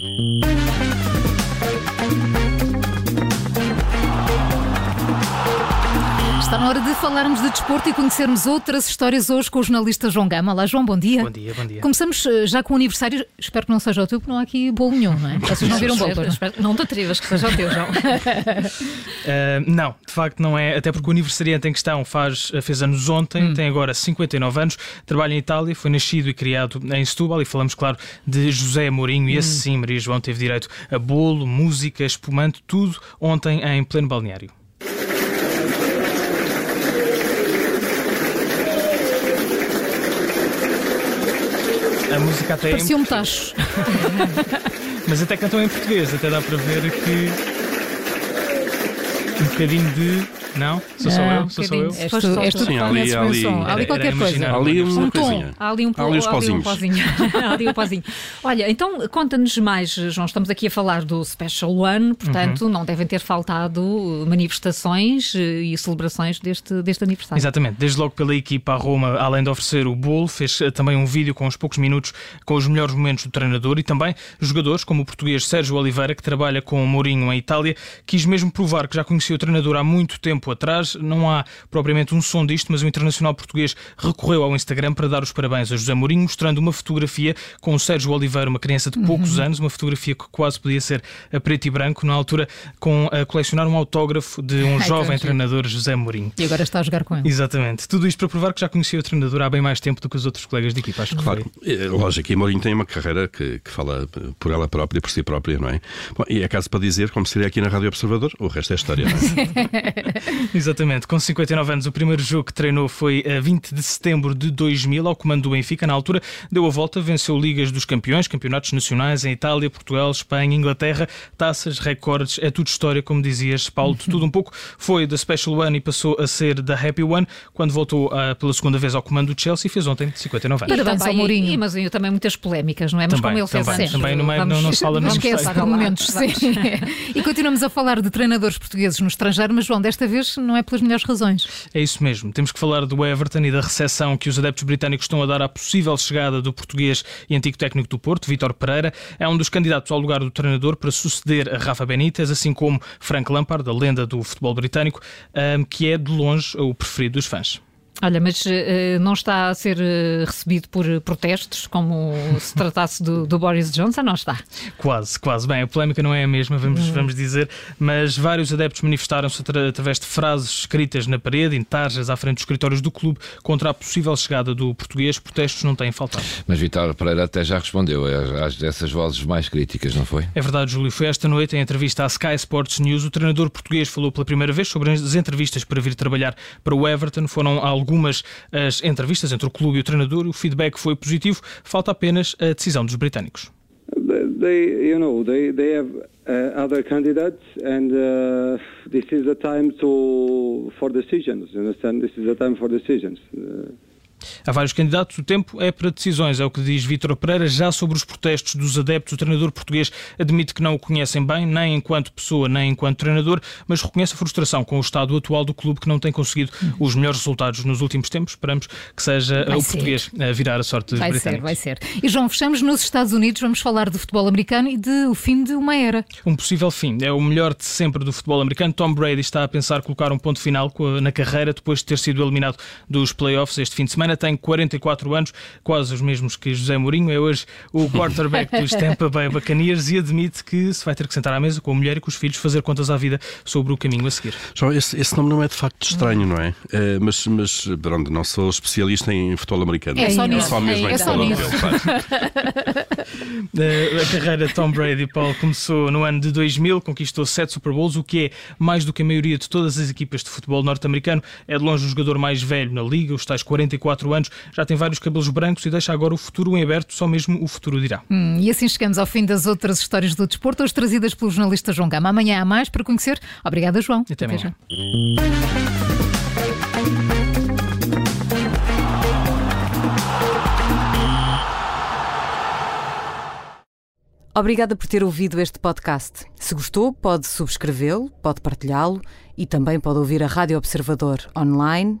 Thank you. Hora de falarmos de desporto e conhecermos outras histórias hoje com o jornalista João Gama. Olá, João, bom dia. Bom dia, bom dia. Começamos eh, já com o aniversário. Espero que não seja o teu, porque não há aqui bolo nenhum, não é? Vocês não viram bolo, não? Não te atrevas que seja o teu, João. Uh, não, de facto não é, até porque o aniversariante em questão faz, eh, fez anos ontem, tem agora 59 anos, trabalha em Itália, foi nascido e criado em Setúbal e falamos, claro, de José Mourinho e esse sim, Maria João teve direito a bolo, música, espumante, tudo ontem em pleno balneário. A música até é Parecia um tacho. Mas até cantam em português, até dá para ver que. Um bocadinho de. Não? Sou só eu? Sou só eu? És tu, és Sim, conheces ali- ali- som. Há ali qualquer coisa. Ali Um tom. Há ali um, ali uns um pozinhos. pozinho. Há ali um pozinho. Olha, então conta-nos mais, João. Estamos aqui a falar do Special One, portanto, Uhum. não devem ter faltado manifestações e celebrações deste, deste aniversário. Exatamente, desde logo pela equipa a Roma, além de oferecer o bolo, fez eh, também um vídeo com uns poucos minutos com os melhores momentos do treinador e também jogadores como o português Sérgio Oliveira, que trabalha com o Mourinho em Itália, quis mesmo provar que já conhecia o treinador há muito tempo atrás. Não há propriamente um som disto, mas o internacional português recorreu ao Instagram para dar os parabéns a José Mourinho, mostrando uma fotografia com o Sérgio Oliveira, uma criança de poucos anos, uma fotografia que quase podia ser a preto e branco, na altura com a colecionar um autógrafo de um Ai, jovem treinador, José Mourinho. E agora está a jogar com ele. Exatamente. Tudo isto para provar que já conhecia o treinador há bem mais tempo do que os outros colegas de equipa. Acho que Claro, foi. é, lógico, e Mourinho tem uma carreira que, que fala por ela própria, por si própria, não é? Bom, e é caso para dizer, como seria aqui na Rádio Observador, o resto é história, não é? Exatamente. Com 59 anos, o primeiro jogo que treinou foi a 20 de setembro de 2000, ao comando do Benfica. Na altura, deu a volta, venceu Ligas dos Campeões, campeonatos nacionais em Itália, Portugal, Espanha, Inglaterra, taças, recordes. É tudo história, como dizias, Paulo. de Tudo um pouco. Foi da Special One e passou a ser da Happy One, quando voltou ah, pela segunda vez ao comando do Chelsea e fez ontem 59 anos. E Parabéns também- ao Mourinho. e- Mas e também muitas polémicas, não é? Mas Também, como ele fez também, anos, também no meio- vamos- não- não se fala nos Esquece momentos, sim. E continuamos a falar de treinadores portugueses no estrangeiro, mas João, desta vez não é pelas melhores razões. É isso mesmo. Temos que falar do Everton e da recessão que os adeptos britânicos estão a dar à possível chegada do português e antigo técnico do Porto, Vítor Pereira. É um dos candidatos ao lugar do treinador para suceder a Rafa Benítez, assim como Frank Lampard, a lenda do futebol britânico, que é de longe o preferido dos fãs. Olha, mas eh, não está a ser eh, recebido por protestos, como se tratasse do, do Boris Johnson, não está? Quase, quase. Bem, a polémica não é a mesma, vamos, vamos dizer, mas vários adeptos manifestaram-se atra- através de frases escritas na parede, em tarjas à frente dos escritórios do clube, contra a possível chegada do português. Protestos não têm faltado. Mas Vitor Pereira até já respondeu às, dessas vozes mais críticas, não foi? É verdade, Júlio. Foi esta noite, em entrevista à Sky Sports News, o treinador português falou pela primeira vez sobre as entrevistas para vir trabalhar para o Everton. Foram algumas as entrevistas entre o clube e o treinador. O feedback foi positivo. Falta apenas a decisão dos britânicos. They, you know, they they have uh, other candidates, and uh, this is time to for decisions. You understand? This is time for decisions. Uh, Há vários candidatos, o tempo é para decisões, é o que diz Vítor Pereira. Já sobre os protestos dos adeptos, o treinador português admite que não o conhecem bem, nem enquanto pessoa, nem enquanto treinador, mas reconhece a frustração com o estado atual do clube que não tem conseguido os melhores resultados nos últimos tempos. Esperamos que seja Vai o ser. português a virar a sorte dos Vai ser, vai ser. E João, fechamos nos Estados Unidos, vamos falar de futebol americano e de o fim de uma era. Um possível fim. É o melhor de sempre do futebol americano. Tom Brady está a pensar colocar um ponto final na carreira depois de ter sido eliminado dos playoffs este fim de semana. Tem 44 anos, quase os mesmos que José Mourinho. É hoje o quarterback dos Tampa Bay Buccaneers e admite que se vai ter que sentar à mesa com a mulher e com os filhos fazer contas à vida sobre o caminho a seguir. João, esse, esse nome não é de facto estranho, não é? Eh, mas, mas pronto, não sou especialista em futebol americano. É só nisso. Só mesmo É em só nisso. Eh, A carreira de Tom Brady, Paulo, começou no ano de 2000, conquistou sete Super Bowls, o que é mais do que a maioria de todas as equipas de futebol norte-americano. É de longe o jogador mais velho na liga, os tais 44 anos, já tem vários cabelos brancos e deixa agora o futuro em aberto, só mesmo o futuro dirá. Hum, e assim chegamos ao fim das outras histórias do desporto, hoje trazidas pelo jornalista João Gama. Amanhã há mais para conhecer. Obrigada, João. Até amanhã. Obrigada por ter ouvido este podcast. Se gostou, pode subscrevê-lo, pode partilhá-lo e também pode ouvir a Rádio Observador online